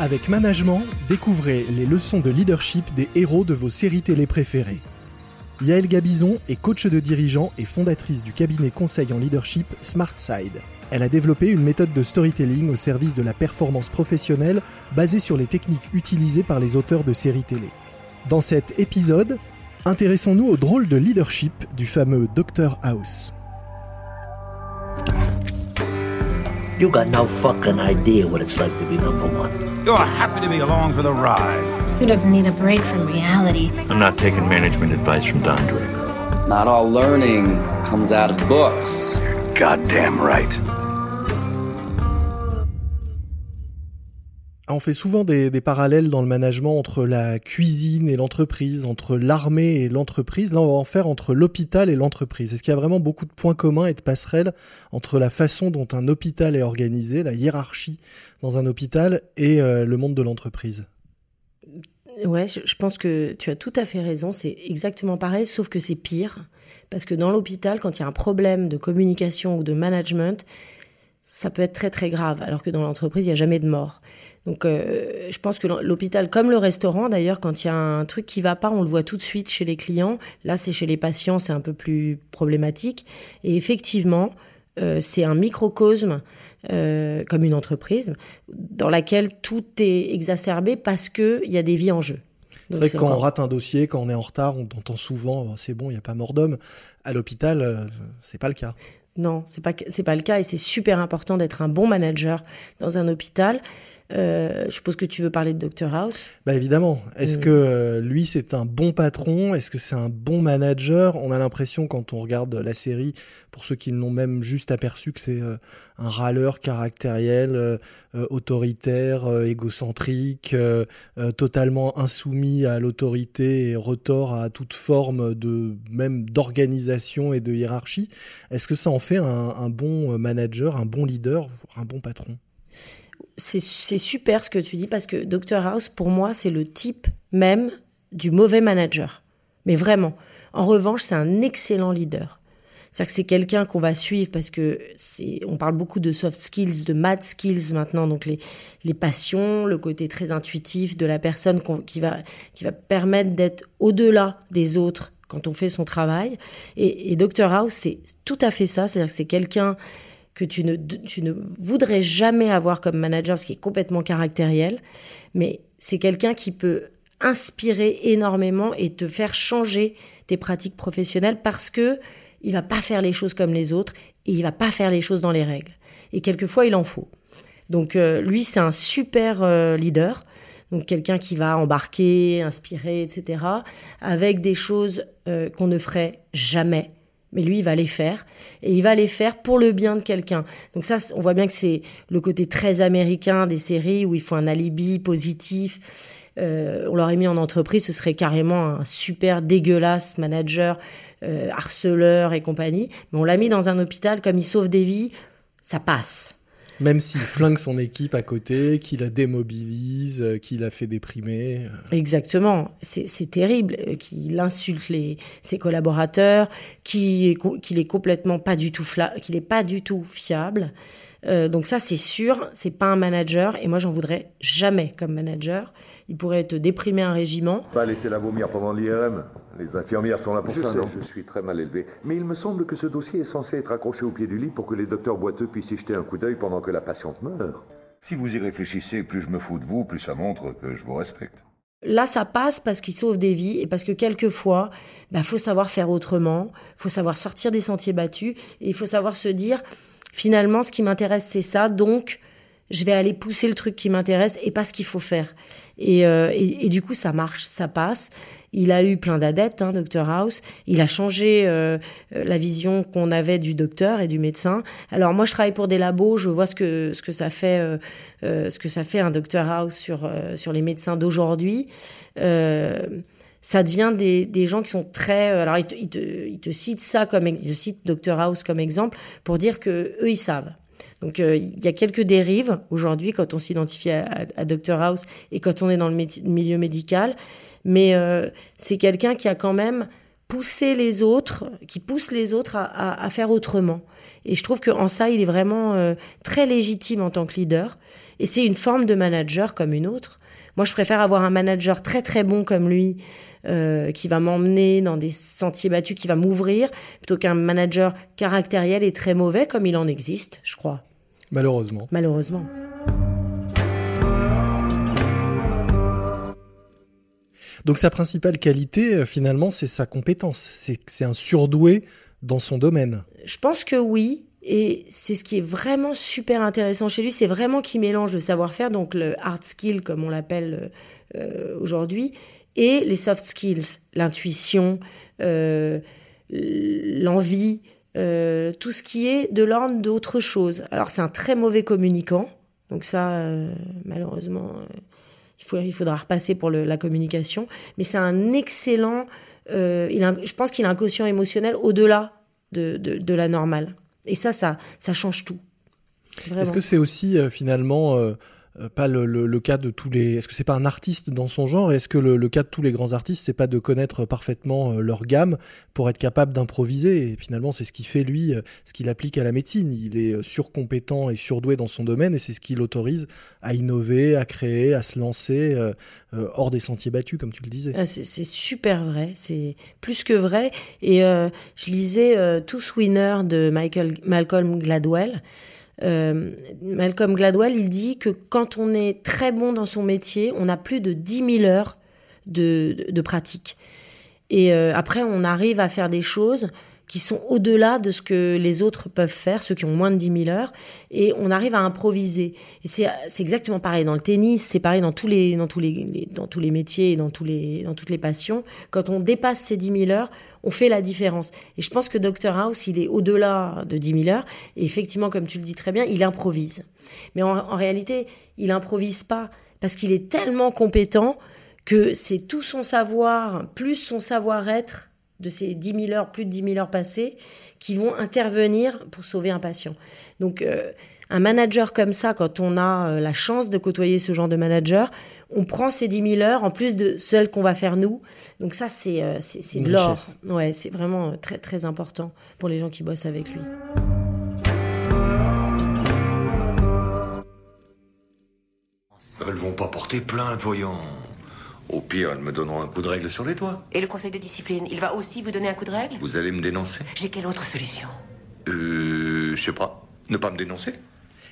Avec Management, découvrez les leçons de leadership des héros de vos séries télé préférées. Yael Gabizon est coach de dirigeants et fondatrice du cabinet conseil en leadership SmartSide. Elle a développé une méthode de storytelling au service de la performance professionnelle basée sur les techniques utilisées par les auteurs de séries télé. Dans cet épisode, intéressons-nous au drôle de leadership du fameux Dr House. You got no fucking idea what it's like to be number one. You're happy to be along for the ride. Who doesn't need a break from reality? I'm not taking management advice from Don Draper. Not all learning comes out of books. You're goddamn right. On fait souvent des, parallèles dans le management entre la cuisine et l'entreprise, entre l'armée et l'entreprise. Là, on va en faire entre l'hôpital et l'entreprise. Est-ce qu'il y a vraiment beaucoup de points communs et de passerelles entre la façon dont un hôpital est organisé, la hiérarchie dans un hôpital et euh, le monde de l'entreprise? Ouais, je, je pense que tu as tout à fait raison. C'est exactement pareil, sauf que c'est pire. Parce que dans l'hôpital, quand il y a un problème de communication ou de management, ça peut être très très grave. Alors que dans l'entreprise, il n'y a jamais de mort. Donc, euh, je pense que l'hôpital, comme le restaurant d'ailleurs, quand il y a un truc qui va pas, on le voit tout de suite chez les clients. Là, c'est chez les patients, c'est un peu plus problématique. Et effectivement, euh, c'est un microcosme euh, comme une entreprise dans laquelle tout est exacerbé parce que il y a des vies en jeu. C'est vrai que quand on rate un dossier, quand on est en retard, on entend souvent c'est bon, il n'y a pas mort d'homme. À l'hôpital, c'est pas le cas. Non, c'est pas c'est pas le cas et c'est super important d'être un bon manager dans un hôpital. Euh, je suppose que tu veux parler de Dr House. Bah évidemment. Est-ce mmh. que euh, lui c'est un bon patron? Est-ce que c'est un bon manager? On a l'impression quand on regarde la série, pour ceux qui l'ont même juste aperçu, que c'est euh, un râleur caractériel, euh, autoritaire, égocentrique, totalement insoumis à l'autorité et retort à toute forme de même d'organisation et de hiérarchie. Est-ce que ça en fait un, un bon manager, un bon leader, un bon patron? C'est super ce que tu dis parce que Dr House, pour moi, c'est le type même du mauvais manager. Mais vraiment. En revanche, c'est un excellent leader. C'est-à-dire que c'est quelqu'un qu'on va suivre parce que c'est, on parle beaucoup de soft skills, de mad skills maintenant, donc les, les passions, le côté très intuitif de la personne qui va, qui va permettre d'être au-delà des autres quand on fait son travail. Et, et Dr House, c'est tout à fait ça. C'est-à-dire que c'est quelqu'un que tu ne, tu ne voudrais jamais avoir comme manager, ce qui est complètement caractériel, mais c'est quelqu'un qui peut inspirer énormément et te faire changer tes pratiques professionnelles parce que il va pas faire les choses comme les autres et il va pas faire les choses dans les règles. Et quelquefois, il en faut. Donc euh, lui, c'est un super euh, leader. Donc quelqu'un qui va embarquer, inspirer, etc. Avec des choses euh, qu'on ne ferait jamais mais lui, il va les faire. Et il va les faire pour le bien de quelqu'un. Donc ça, on voit bien que c'est le côté très américain des séries où il faut un alibi positif. Euh, on l'aurait mis en entreprise, ce serait carrément un super dégueulasse manager, euh, harceleur et compagnie. Mais on l'a mis dans un hôpital, comme il sauve des vies, ça passe. Même s'il flingue son équipe à côté, qu'il la démobilise, euh, qu'il la fait déprimer. Euh. Exactement. C'est terrible. Euh, qu'il insulte les, ses collaborateurs, qu'il est, complètement pas du tout, est pas du tout fiable. Euh, donc ça, c'est sûr, c'est pas un manager. Et moi, j'en voudrais jamais comme manager. Il pourrait te déprimer un régiment. Pas laisser la vomir pendant l'IRM. Les infirmières sont là pour je ça. Sais, je suis très mal élevé. Mais il me semble que ce dossier est censé être accroché au pied du lit pour que les docteurs boiteux puissent y jeter un coup d'œil pendant que la patiente meurt. Si vous y réfléchissez, plus je me fous de vous, plus ça montre que je vous respecte. Là, ça passe parce qu'il sauve des vies et parce que quelquefois, il bah, faut savoir faire autrement, faut savoir sortir des sentiers battus et il faut savoir se dire, finalement, ce qui m'intéresse, c'est ça, donc je vais aller pousser le truc qui m'intéresse et pas ce qu'il faut faire. Et, euh, et, du coup, ça marche, ça passe. Il a eu plein d'adeptes, hein, Dr House. Il a changé euh, la vision qu'on avait du docteur et du médecin. Alors moi, je travaille pour des labos, je vois ce que ce que ça fait, euh, ce que ça fait un Dr House sur sur les médecins d'aujourd'hui. Euh, ça devient des, gens qui sont très. Alors, ils te, citent ça comme. Ils te citent Dr House comme exemple pour dire que eux, ils savent. Donc euh, il y a quelques dérives aujourd'hui quand on s'identifie à, Dr House et quand on est dans le milieu médical, mais euh, c'est quelqu'un qui a quand même pousser les autres, qui pousse les autres à, faire autrement. Et je trouve qu'en ça, il est vraiment euh, très légitime en tant que leader. Et c'est une forme de manager comme une autre. Moi, je préfère avoir un manager très très bon comme lui, euh, qui va m'emmener dans des sentiers battus, qui va m'ouvrir, plutôt qu'un manager caractériel et très mauvais comme il en existe, je crois, Malheureusement. malheureusement. Donc sa principale qualité, euh, finalement, c'est sa compétence. C'est que c'est un surdoué dans son domaine. Je pense que oui. Et c'est ce qui est vraiment super intéressant chez lui, c'est vraiment qu'il mélange le savoir-faire, donc le hard skill comme on l'appelle euh, aujourd'hui, et les soft skills, l'intuition, euh, l'envie, euh, tout ce qui est de l'ordre d'autre chose. Alors c'est un très mauvais communicant, donc ça, euh, malheureusement, euh, il, faudra repasser pour la communication, mais c'est un excellent, euh, je pense qu'il a un quotient émotionnel au-delà de, de, de la normale. Et ça, ça, ça change tout. Est-ce que c'est aussi euh, finalement euh, pas le, cas de tous les. Est-ce que c'est pas un artiste dans son genre Est-ce que le, cas de tous les grands artistes, c'est pas de connaître parfaitement euh, leur gamme pour être capable d'improviser Et finalement, c'est ce qui fait lui, euh, ce qu'il applique à la médecine. Il est euh, surcompétent et surdoué dans son domaine et c'est ce qui l'autorise à innover, à créer, à se lancer euh, euh, hors des sentiers battus, comme tu le disais. Ah, c'est super vrai, c'est plus que vrai. Et euh, je lisais euh, Tous Winners de Michael, Malcolm Gladwell. Euh, Malcolm Gladwell, il dit que quand on est très bon dans son métier, on a plus de 10 000 heures de, pratique. Et euh, après, on arrive à faire des choses qui sont au-delà de ce que les autres peuvent faire, ceux qui ont moins de 10 000 heures, et on arrive à improviser. Et c'est exactement pareil dans le tennis, c'est pareil dans tous les dans tous les- dans tous les métiers et dans tous les dans toutes les passions. Quand on dépasse ces 10 000 heures, on fait la différence. Et je pense que Dr House, il est au-delà de 10 000 heures. Et effectivement, comme tu le dis très bien, il improvise. Mais en, réalité, il improvise pas parce qu'il est tellement compétent que c'est tout son savoir plus son savoir-être de ces 10 000 heures, plus de 10 000 heures passées, qui vont intervenir pour sauver un patient. Donc, euh, un manager comme ça, quand on a euh, la chance de côtoyer ce genre de manager, on prend ces 10 000 heures en plus de celles qu'on va faire nous. Donc ça, c'est euh, c'est c'est de l'or. Ouais, c'est vraiment euh, très très important pour les gens qui bossent avec lui. Elles vont pas porter plainte, voyons. Au pire, elles me donneront un coup de règle sur les doigts. Et le conseil de discipline, il va aussi vous donner un coup de règle? Vous allez me dénoncer? J'ai quelle autre solution? Euh, je sais pas. Ne pas me dénoncer?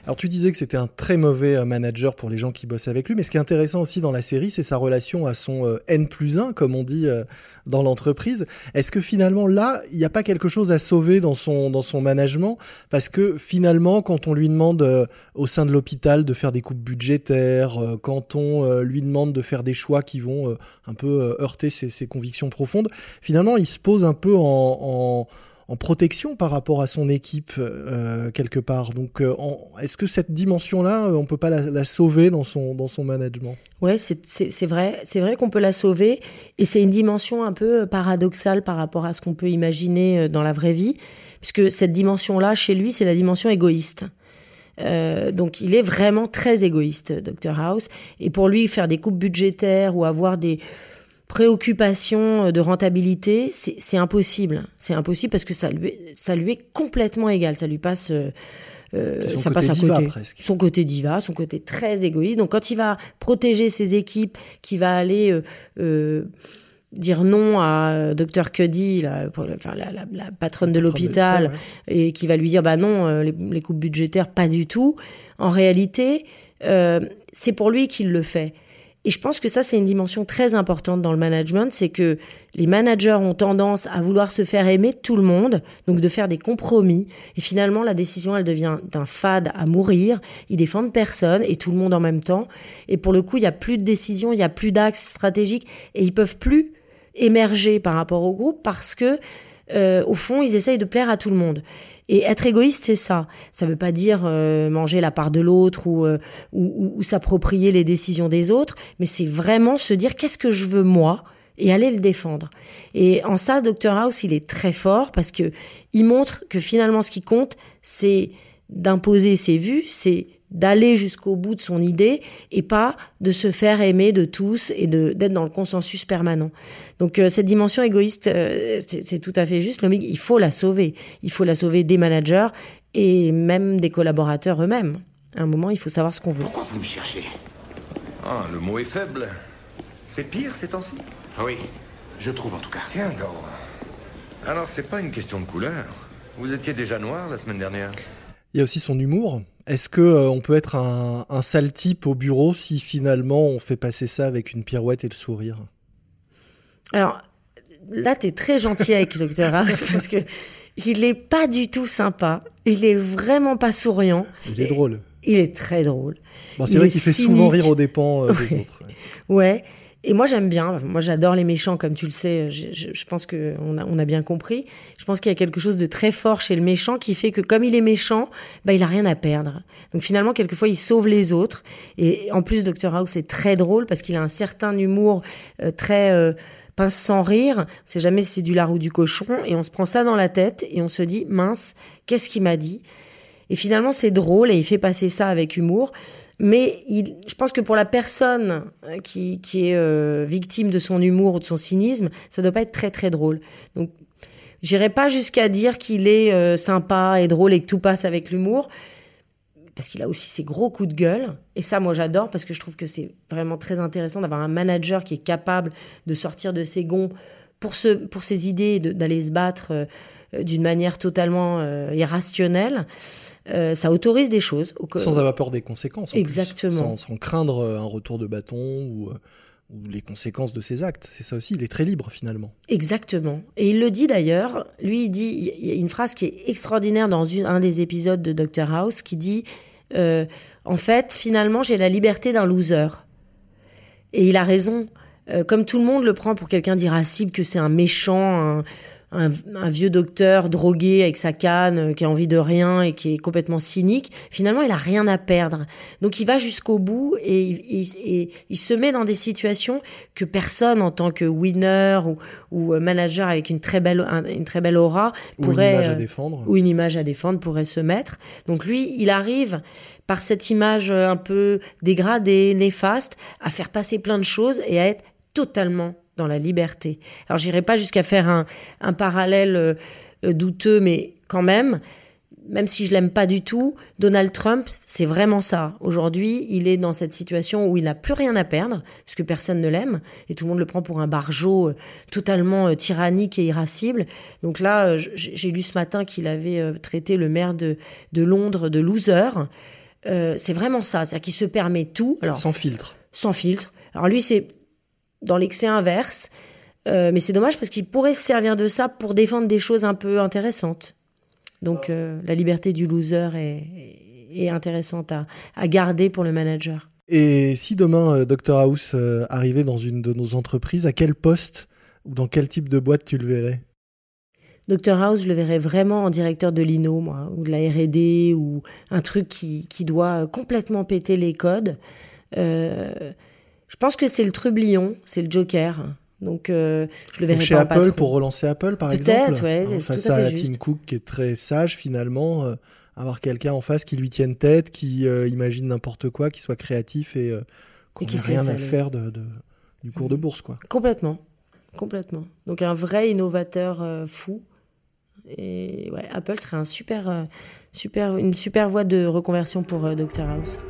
Alors tu disais que c'était un très mauvais euh, manager pour les gens qui bossent avec lui, mais ce qui est intéressant aussi dans la série, c'est sa relation à son euh, N plus 1, comme on dit euh, dans l'entreprise. Est-ce que finalement là, il n'y a pas quelque chose à sauver dans son, dans son management? Parce que finalement, quand on lui demande au sein de l'hôpital de faire des coupes budgétaires, quand on lui demande de faire des choix qui vont un peu heurter ses, convictions profondes, finalement, il se pose un peu en en protection par rapport à son équipe euh, quelque part. Donc, euh, est-ce que cette dimension-là, euh, on peut pas la, sauver dans son dans son management? Ouais, c'est- vrai, c'est vrai qu'on peut la sauver, et c'est une dimension un peu paradoxale par rapport à ce qu'on peut imaginer dans la vraie vie, puisque cette dimension-là, chez lui, c'est la dimension égoïste. Donc il est vraiment très égoïste, Dr House, et pour lui, faire des coupes budgétaires ou avoir des préoccupations euh, de rentabilité, c'est impossible. C'est impossible parce que ça lui, est- ça lui est complètement égal, ça lui passe. euh, euh, ça côté passe à diva, côté. presque. Son côté diva, son côté très égoïste. Donc quand il va protéger ses équipes, qui va aller euh, euh, dire non à Dr Cuddy, la, enfin, la, la- la patronne de l'hôpital, et qui va lui dire bah non, les, les coupes budgétaires, pas du tout. En réalité, c'est pour lui qu'il le fait. Et je pense que ça, c'est une dimension très importante dans le management, c'est que les managers ont tendance à vouloir se faire aimer de tout le monde, donc de faire des compromis. Et finalement, la décision, elle devient d'un fade à mourir. Ils défendent personne et tout le monde en même temps. Et pour le coup, il n'y a plus de décision, il n'y a plus d'axe stratégique et ils peuvent plus émerger par rapport au groupe parce que, euh, au fond, ils essayent de plaire à tout le monde. Et être égoïste, c'est ça. Ça veut pas dire euh, manger la part de l'autre ou, euh, ou s'approprier les décisions des autres, mais c'est vraiment se dire qu'est-ce que je veux moi et aller le défendre. Et en ça, Dr House, il est très fort parce que il montre que finalement, ce qui compte, c'est d'imposer ses vues, c'est d'aller jusqu'au bout de son idée et pas de se faire aimer de tous et de d'être dans le consensus permanent. Donc euh, cette dimension égoïste, euh, c'est tout à fait juste. L'Omig, il faut la sauver. Il faut la sauver des managers et même des collaborateurs eux-mêmes. À un moment, il faut savoir ce qu'on veut. Pourquoi vous me cherchez? Ah, le mot est faible. C'est pire ces temps-ci? Oui, je trouve en tout cas. Tiens donc. Alors, c'est pas une question de couleur. Vous étiez déjà noir la semaine dernière Il y a aussi son humour. Est-ce que euh, on peut être un, un sale type au bureau si finalement on fait passer ça avec une pirouette et le sourire? Alors là, t'es très gentil avec Dr House parce que il est pas du tout sympa. Il est vraiment pas souriant. Il est drôle. Il est très drôle. Bon, c'est vrai qu'il fait souvent rire aux dépens euh, des autres. ouais. Ouais. Et moi j'aime bien. Moi j'adore les méchants, comme tu le sais. Je, je- je pense que on a, on a bien compris. Je pense qu'il y a quelque chose de très fort chez le méchant qui fait que comme il est méchant, bah il a rien à perdre. Donc finalement quelquefois il sauve les autres. Et en plus Dr House est très drôle parce qu'il a un certain humour euh, très euh, pince sans rire. On sait jamais si c'est du lard ou du cochon. Et on se prend ça dans la tête et on se dit mince, qu'est-ce qu'il m'a dit? Et finalement c'est drôle et il fait passer ça avec humour. Mais je pense que pour la personne euh, qui, qui est euh, victime de son humour ou de son cynisme, ça doit pas être très très drôle. Donc, j'irai pas jusqu'à dire qu'il est euh, sympa et drôle et que tout passe avec l'humour, parce qu'il a aussi ses gros coups de gueule. Et ça, moi, j'adore parce que je trouve que c'est vraiment très intéressant d'avoir un manager qui est capable de sortir de ses gonds pour, pour ses idées, d'aller se battre d'une manière totalement euh, irrationnelle. Euh, ça autorise des choses. Sans avoir peur des conséquences. en plus. Exactement. Sans, sans craindre euh, un retour de bâton ou, euh, ou les conséquences de ses actes. C'est ça aussi, il est très libre finalement. Exactement. Et il le dit d'ailleurs, lui il dit, il y a une phrase qui est extraordinaire dans une- un des épisodes de Dr House qui dit, euh, en fait, finalement, j'ai la liberté d'un loser. Et il a raison. Euh, comme tout le monde le prend pour quelqu'un d'irascible, que c'est un méchant, un, un- un vieux docteur drogué avec sa canne, euh, qui a envie de rien et qui est complètement cynique, finalement, il a rien à perdre. Donc, il va jusqu'au bout et, il- il- et il se met dans des situations que personne, en tant que winner ou, ou euh, manager avec une très belle, un- une très belle aura, Ou une pourrait image à euh, défendre. ou une image à défendre pourrait se mettre. Donc lui, il arrive par cette image un peu dégradée, néfaste, à faire passer plein de choses et à être totalement dans la liberté. Alors j'irai pas jusqu'à faire un, un parallèle euh, euh, douteux, mais quand même, même si je l'aime pas du tout, Donald Trump, c'est vraiment ça. Aujourd'hui, il est dans cette situation où il n'a plus rien à perdre, puisque personne ne l'aime, et tout le monde le prend pour un barjot euh, totalement tyrannique et irascible. Donc là, j'ai lu ce matin qu'il avait traité le maire de, de Londres de loser. Euh, c'est vraiment ça, c'est-à-dire qu'il se permet tout. Alors, Sans filtre. sans filtre. Alors lui, c'est dans l'excès inverse. Euh, mais c'est dommage parce qu'il pourrait se servir de ça pour défendre des choses un peu intéressantes. Donc euh, la liberté du loser est, est intéressante à, à garder pour le manager. Et si demain euh, Dr House arrivait dans une de nos entreprises, à quel poste ou dans quel type de boîte tu le verrais? Dr House, je le verrais vraiment en directeur de l'INO, moi, ou de la R&D, ou un truc qui, qui doit complètement péter les codes. Euh, je pense que c'est le trublion, c'est le joker. Donc euh, je le verrais Donc chez pas Apple pour relancer Apple par exemple ouais, Hein, face à à, juste. Cook qui est très sage finalement euh, avoir quelqu'un en face qui lui tienne tête qui euh, imagine n'importe quoi qui soit créatif et qu'on Et qui ait se rien à faire de, de- du cours de bourse quoi Complètement. Complètement. Donc un vrai innovateur fou. Et ouais, Apple serait un super, super, une super voie de reconversion pour Dr House.